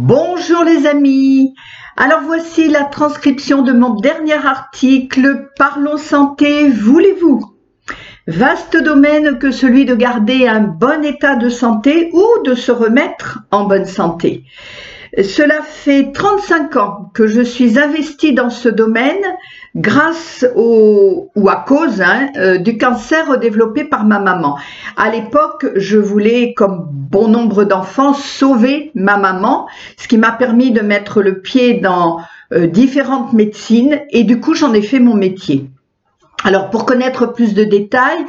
Bonjour les amis. Alors voici la transcription de mon dernier article Parlons santé, voulez-vous? Vaste domaine que celui de garder un bon état de santé ou de se remettre en bonne santé. Cela fait 35 ans que je suis investie dans ce domaine grâce au, ou à cause hein, euh, du cancer développé par ma maman. À l'époque, je voulais, comme bon nombre d'enfants, sauver ma maman, ce qui m'a permis de mettre le pied dans euh, différentes médecines et du coup, j'en ai fait mon métier. Alors, pour connaître plus de détails,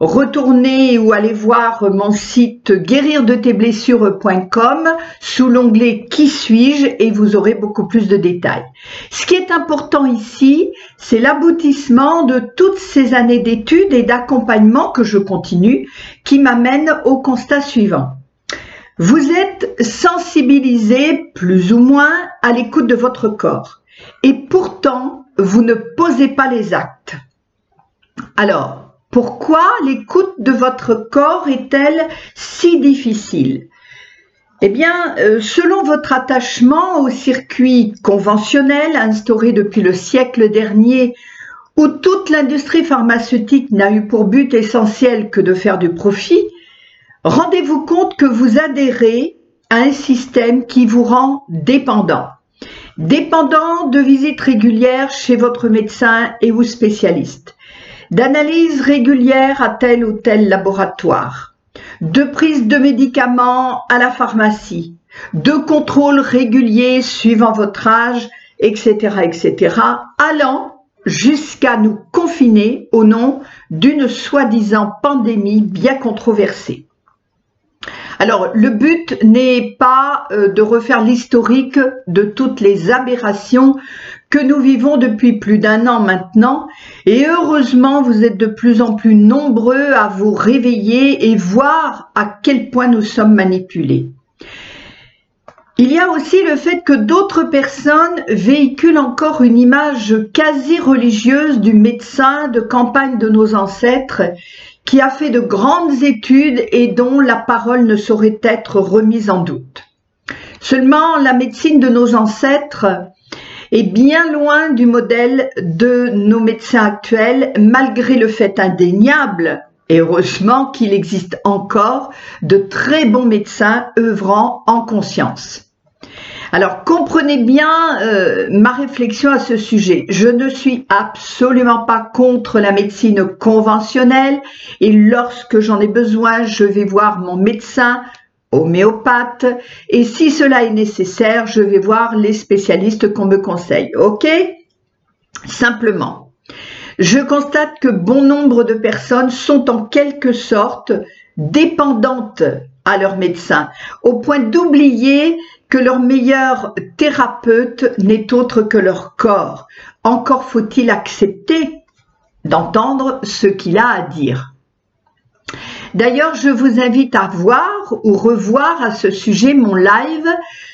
retournez ou allez voir mon site guérir-de-tes-blessures.com sous l'onglet Qui suis-je et vous aurez beaucoup plus de détails. Ce qui est important ici, c'est l'aboutissement de toutes ces années d'études et d'accompagnement que je continue qui m'amènent au constat suivant. Vous êtes sensibilisé plus ou moins à l'écoute de votre corps et pourtant vous ne posez pas les actes. Alors, pourquoi l'écoute de votre corps est-elle si difficile? Eh bien, euh, selon votre attachement au circuit conventionnel instauré depuis le siècle dernier, où toute l'industrie pharmaceutique n'a eu pour but essentiel que de faire du profit, rendez-vous compte que vous adhérez à un système qui vous rend dépendant. Dépendant de visites régulières chez votre médecin et ou spécialiste d'analyse régulière à tel ou tel laboratoire, de prise de médicaments à la pharmacie, de contrôle régulier suivant votre âge, etc., etc., allant jusqu'à nous confiner au nom d'une soi-disant pandémie bien controversée. Alors, le but n'est pas euh, de refaire l'historique de toutes les aberrations que nous vivons depuis plus d'un an maintenant, et heureusement, vous êtes de plus en plus nombreux à vous réveiller et voir à quel point nous sommes manipulés. Il y a aussi le fait que d'autres personnes véhiculent encore une image quasi religieuse du médecin de campagne de nos ancêtres qui a fait de grandes études et dont la parole ne saurait être remise en doute. Seulement, la médecine de nos ancêtres est bien loin du modèle de nos médecins actuels, malgré le fait indéniable, et heureusement qu'il existe encore, de très bons médecins œuvrant en conscience. Alors comprenez bien euh, ma réflexion à ce sujet. Je ne suis absolument pas contre la médecine conventionnelle et lorsque j'en ai besoin, je vais voir mon médecin homéopathe et si cela est nécessaire, je vais voir les spécialistes qu'on me conseille. OK? Simplement, je constate que bon nombre de personnes sont en quelque sorte dépendantes à leur médecin, au point d'oublier que leur meilleur thérapeute n'est autre que leur corps. Encore faut-il accepter d'entendre ce qu'il a à dire. D'ailleurs, je vous invite à voir ou revoir à ce sujet mon live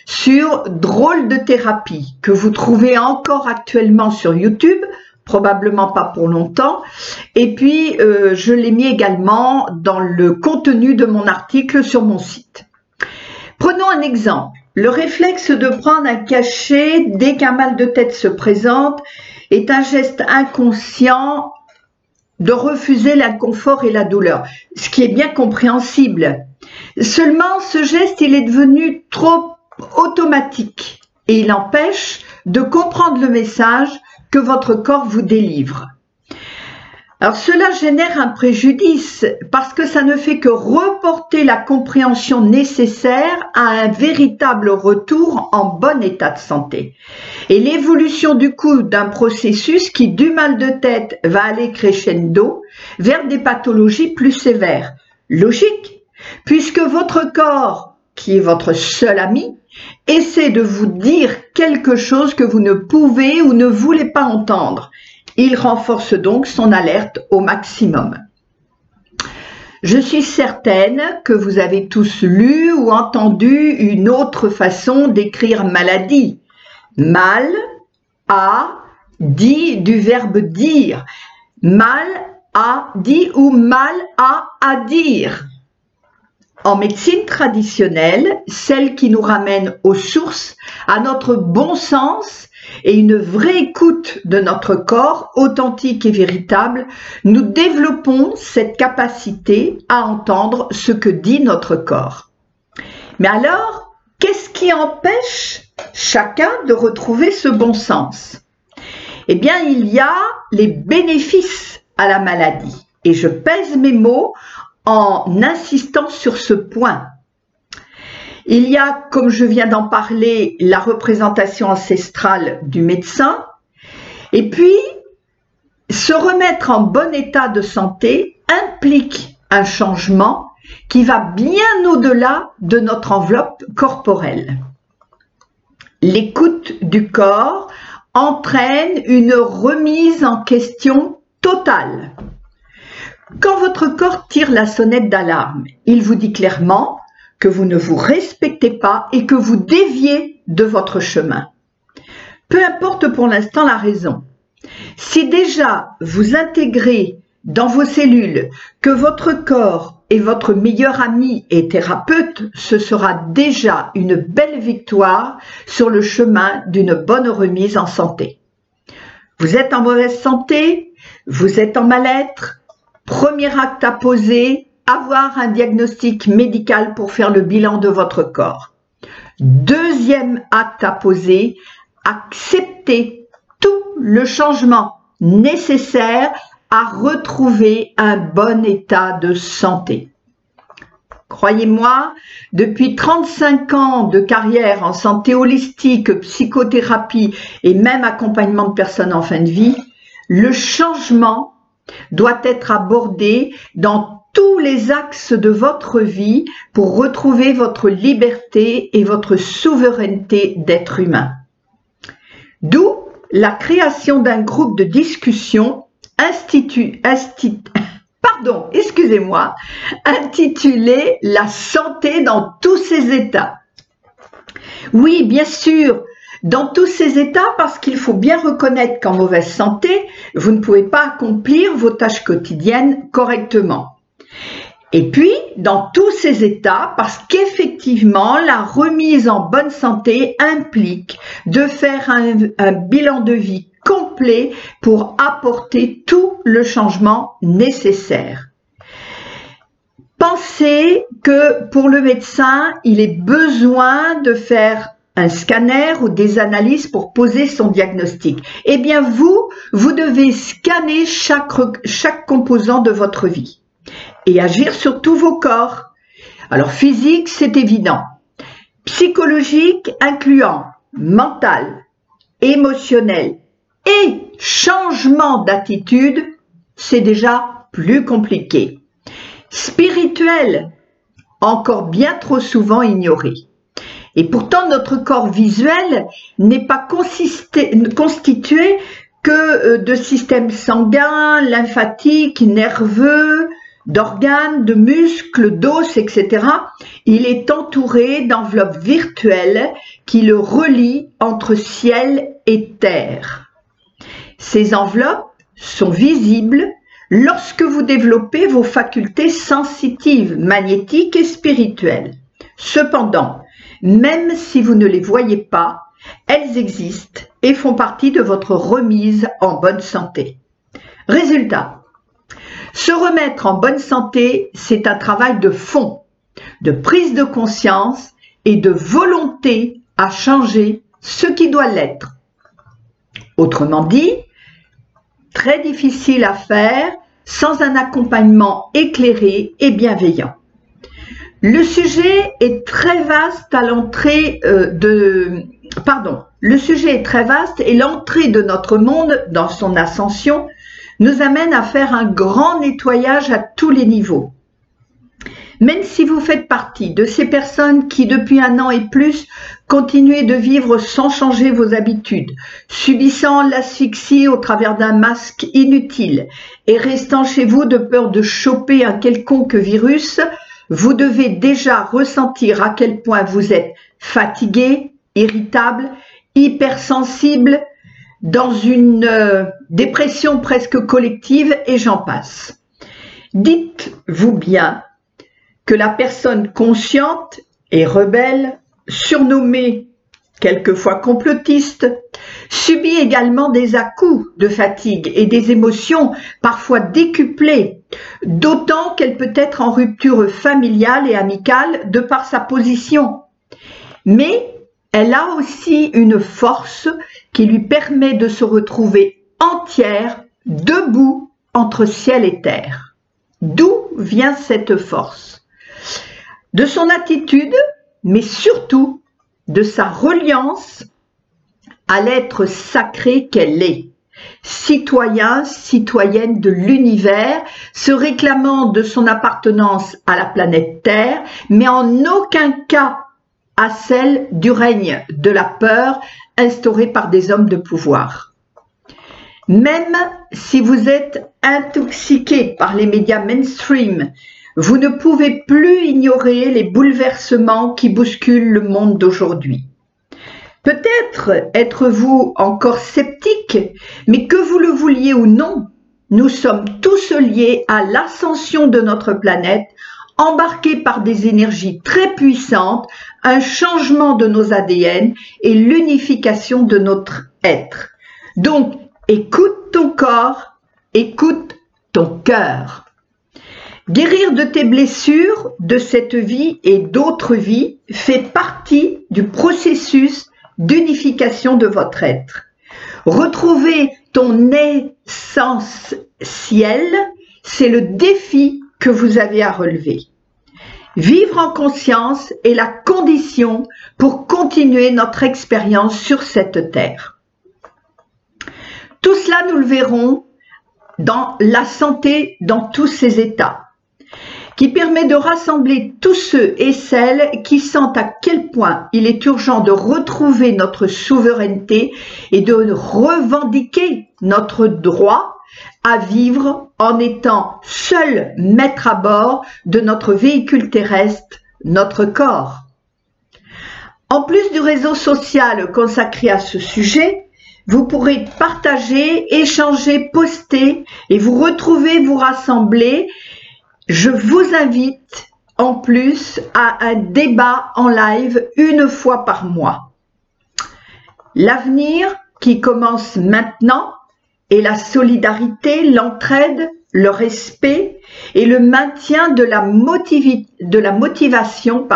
sur drôle de thérapie que vous trouvez encore actuellement sur YouTube, probablement pas pour longtemps. Et puis, euh, je l'ai mis également dans le contenu de mon article sur mon site. Prenons un exemple. Le réflexe de prendre un cachet dès qu'un mal de tête se présente est un geste inconscient de refuser l'inconfort et la douleur, ce qui est bien compréhensible. Seulement, ce geste, il est devenu trop automatique et il empêche de comprendre le message que votre corps vous délivre. Alors cela génère un préjudice parce que ça ne fait que reporter la compréhension nécessaire à un véritable retour en bon état de santé. Et l'évolution du coup d'un processus qui du mal de tête va aller crescendo vers des pathologies plus sévères. Logique, puisque votre corps, qui est votre seul ami, essaie de vous dire quelque chose que vous ne pouvez ou ne voulez pas entendre. Il renforce donc son alerte au maximum. Je suis certaine que vous avez tous lu ou entendu une autre façon d'écrire maladie. Mal, a, dit du verbe dire. Mal, a, dit ou mal, a, à dire. en médecine traditionnelle, celle qui nous ramène aux sources, à notre bon sens et une vraie écoute de notre corps, authentique et véritable, nous développons cette capacité à entendre ce que dit notre corps. Mais alors, qu'est-ce qui empêche chacun de retrouver ce bon sens? Eh bien, il y a les bénéfices à la maladie. Et je pèse mes mots en insistant sur ce point. Il y a, comme je viens d'en parler, la représentation ancestrale du médecin. Et puis, se remettre en bon état de santé implique un changement qui va bien au-delà de notre enveloppe corporelle. L'écoute du corps entraîne une remise en question totale. Quand votre corps tire la sonnette d'alarme, il vous dit clairement que vous ne vous respectez pas et que vous déviez de votre chemin. Peu importe pour l'instant la raison. Si déjà vous intégrez dans vos cellules que votre corps est votre meilleur ami et thérapeute, ce sera déjà une belle victoire sur le chemin d'une bonne remise en santé. Vous êtes en mauvaise santé, vous êtes en mal-être, premier acte à poser, avoir un diagnostic médical pour faire le bilan de votre corps. Deuxième acte à poser, accepter tout le changement nécessaire à retrouver un bon état de santé. Croyez-moi, depuis 35 ans de carrière en santé holistique, psychothérapie et même accompagnement de personnes en fin de vie, le changement doit être abordé dans tous les axes de votre vie pour retrouver votre liberté et votre souveraineté d'être humain. D'où la création d'un groupe de discussion intitulé La santé dans tous ses états. Oui, bien sûr, dans tous ces états parce qu'il faut bien reconnaître qu'en mauvaise santé, vous ne pouvez pas accomplir vos tâches quotidiennes correctement. Et puis, dans tous ces états, parce qu'effectivement, la remise en bonne santé implique de faire un, bilan de vie complet pour apporter tout le changement nécessaire. Pensez que pour le médecin, il est besoin de faire un scanner ou des analyses pour poser son diagnostic. Eh bien, vous, vous devez scanner chaque, chaque composant de votre vie et agir sur tous vos corps. Alors physique, c'est évident. Psychologique, incluant mental, émotionnel et changement d'attitude, c'est déjà plus compliqué. Spirituel, encore bien trop souvent ignoré. Et pourtant, notre corps visuel n'est pas constitué que euh, de systèmes sanguins, lymphatiques, nerveux, d'organes, de muscles, d'os, etc. Il est entouré d'enveloppes virtuelles qui le relient entre ciel et terre. Ces enveloppes sont visibles lorsque vous développez vos facultés sensitives, magnétiques et spirituelles. Cependant, même si vous ne les voyez pas, elles existent et font partie de votre remise en bonne santé. Résultat, se remettre en bonne santé, c'est un travail de fond, de prise de conscience et de volonté à changer ce qui doit l'être. Autrement dit, très difficile à faire sans un accompagnement éclairé et bienveillant. Le sujet est très vaste à l'entrée euh, de pardon, le sujet est très vaste et l'entrée de notre monde dans son ascension nous amène à faire un grand nettoyage à tous les niveaux. Même si vous faites partie de ces personnes qui, depuis un an et plus, continuez de vivre sans changer vos habitudes, subissant l'asphyxie au travers d'un masque inutile et restant chez vous de peur de choper un quelconque virus, vous devez déjà ressentir à quel point vous êtes fatigué, irritable, hypersensible, dans une euh, dépression presque collective et j'en passe. Dites-vous bien que la personne consciente et rebelle, surnommée quelquefois complotiste, subit également des à-coups de fatigue et des émotions parfois décuplées, d'autant qu'elle peut être en rupture familiale et amicale de par sa position. Mais elle a aussi une force qui lui permet de se retrouver entière, debout entre ciel et terre. D'où vient cette force? De son attitude, mais surtout de sa reliance à l'être sacré qu'elle est, citoyen, citoyenne de l'univers, se réclamant de son appartenance à la planète Terre, mais en aucun cas à celle du règne de la peur instauré par des hommes de pouvoir. Même si vous êtes intoxiqué par les médias mainstream, vous ne pouvez plus ignorer les bouleversements qui bousculent le monde d'aujourd'hui. Peut-être êtes-vous encore sceptique, mais que vous le vouliez ou non, nous sommes tous liés à l'ascension de notre planète, embarqués par des énergies très puissantes, un changement de nos ADN et l'unification de notre être. Donc, écoute ton corps, écoute ton cœur. Guérir de tes blessures, de cette vie et d'autres vies fait partie du processus d'unification de votre être. Retrouver ton essentiel, c'est le défi que vous avez à relever. Vivre en conscience est la condition pour continuer notre expérience sur cette terre. Tout cela, nous le verrons dans la santé dans tous ses états qui permet de rassembler tous ceux et celles qui sentent à quel point il est urgent de retrouver notre souveraineté et de revendiquer notre droit à vivre en étant seul maître à bord de notre véhicule terrestre, notre corps. En plus du réseau social consacré à ce sujet, vous pourrez partager, échanger, poster et vous retrouver, vous rassembler je vous invite en plus à un débat en live une fois par mois. L'avenir qui commence maintenant est la solidarité, l'entraide, le respect et le maintien de la, motivation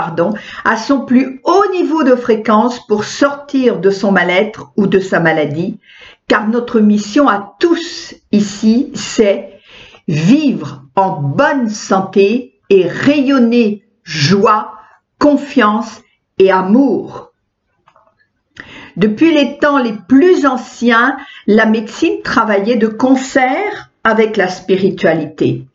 à son plus haut niveau de fréquence pour sortir de son mal-être ou de sa maladie, car notre mission à tous ici, c'est vivre en bonne santé et rayonner joie, confiance et amour. Depuis les temps les plus anciens, la médecine travaillait de concert avec la spiritualité.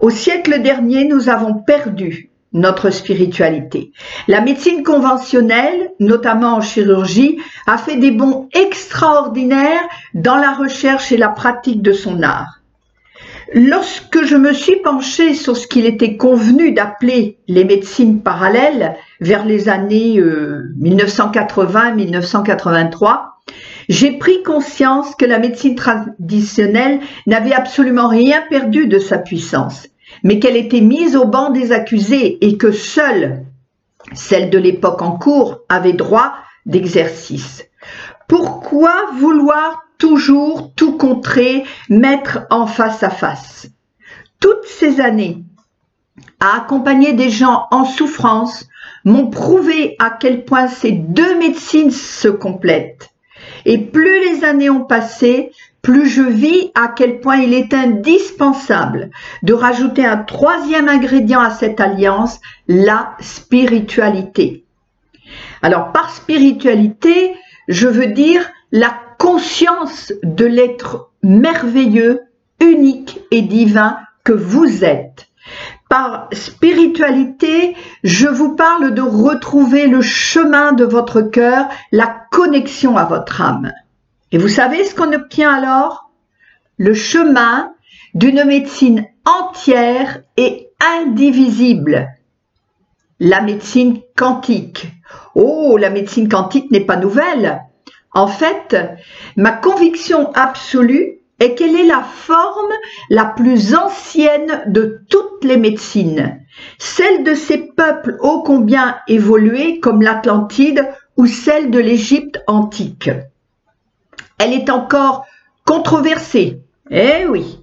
Au siècle dernier, nous avons perdu notre spiritualité. La médecine conventionnelle, notamment en chirurgie, a fait des bons extraordinaires dans la recherche et la pratique de son art. Lorsque je me suis penchée sur ce qu'il était convenu d'appeler les médecines parallèles vers les années 1980-1983, euh, j'ai pris conscience que la médecine traditionnelle n'avait absolument rien perdu de sa puissance, mais qu'elle était mise au banc des accusés et que seule celle de l'époque en cours avait droit d'exercice. Pourquoi vouloir toujours tout contrer, mettre en face à face. Toutes ces années à accompagner des gens en souffrance m'ont prouvé à quel point ces deux médecines se complètent. Et plus les années ont passé, plus je vis à quel point il est indispensable de rajouter un troisième ingrédient à cette alliance, la spiritualité. Alors par spiritualité, je veux dire la conscience de l'être merveilleux, unique et divin que vous êtes. Par spiritualité, je vous parle de retrouver le chemin de votre cœur, la connexion à votre âme. Et vous savez ce qu'on obtient alors? Le chemin d'une médecine entière et indivisible. La médecine quantique. Oh, la médecine quantique n'est pas nouvelle. En fait, ma conviction absolue et quelle est la forme la plus ancienne de toutes les médecines, celle de ces peuples ô combien évolués comme l'Atlantide ou celle de l'Égypte antique. Elle est encore controversée, eh oui,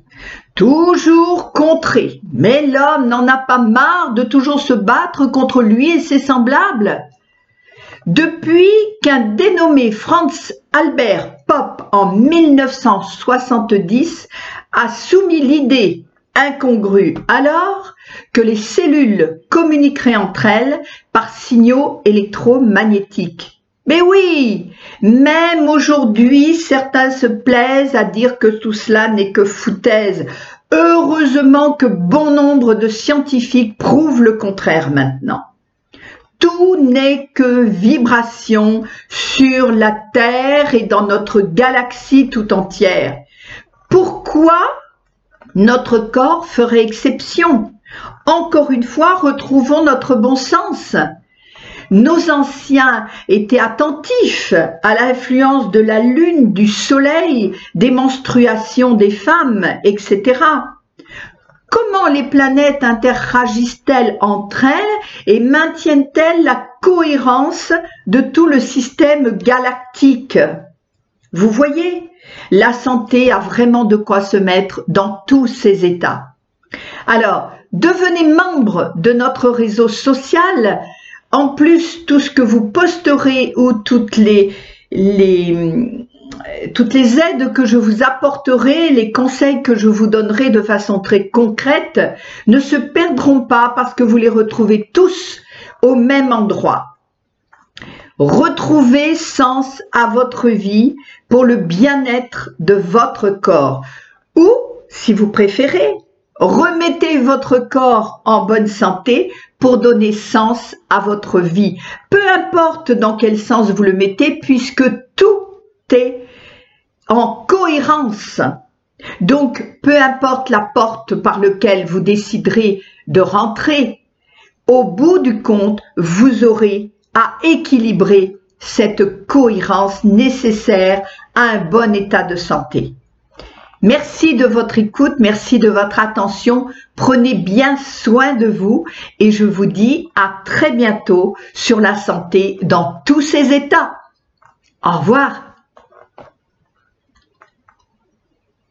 toujours contrée, mais l'homme n'en a pas marre de toujours se battre contre lui et ses semblables. Depuis qu'un dénommé Franz Albert Pop en 1970 a soumis l'idée incongrue alors que les cellules communiqueraient entre elles par signaux électromagnétiques. Mais oui, même aujourd'hui, certains se plaisent à dire que tout cela n'est que foutaise. Heureusement que bon nombre de scientifiques prouvent le contraire maintenant tout n'est que vibration sur la Terre et dans notre galaxie tout entière. Pourquoi notre corps ferait exception? Encore une fois, retrouvons notre bon sens. Nos anciens étaient attentifs à l'influence de la lune, du soleil, des menstruations des femmes, etc. Comment les planètes interagissent-elles entre elles et maintiennent-elles la cohérence de tout le système galactique? Vous voyez, la santé a vraiment de quoi se mettre dans tous ses états. Alors, devenez membre de notre réseau social. En plus, tout ce que vous posterez ou toutes les, les toutes les aides que je vous apporterai, les conseils que je vous donnerai de façon très concrète ne se perdront pas parce que vous les retrouvez tous au même endroit. Retrouvez sens à votre vie pour le bien-être de votre corps. Ou, si vous préférez, remettez votre corps en bonne santé pour donner sens à votre vie. Peu importe dans quel sens vous le mettez puisque tout est en cohérence. Donc, peu importe la porte par laquelle vous déciderez de rentrer, au bout du compte, vous aurez à équilibrer cette cohérence nécessaire à un bon état de santé. Merci de votre écoute, merci de votre attention. Prenez bien soin de vous et je vous dis à très bientôt sur la santé dans tous ses états. Au revoir.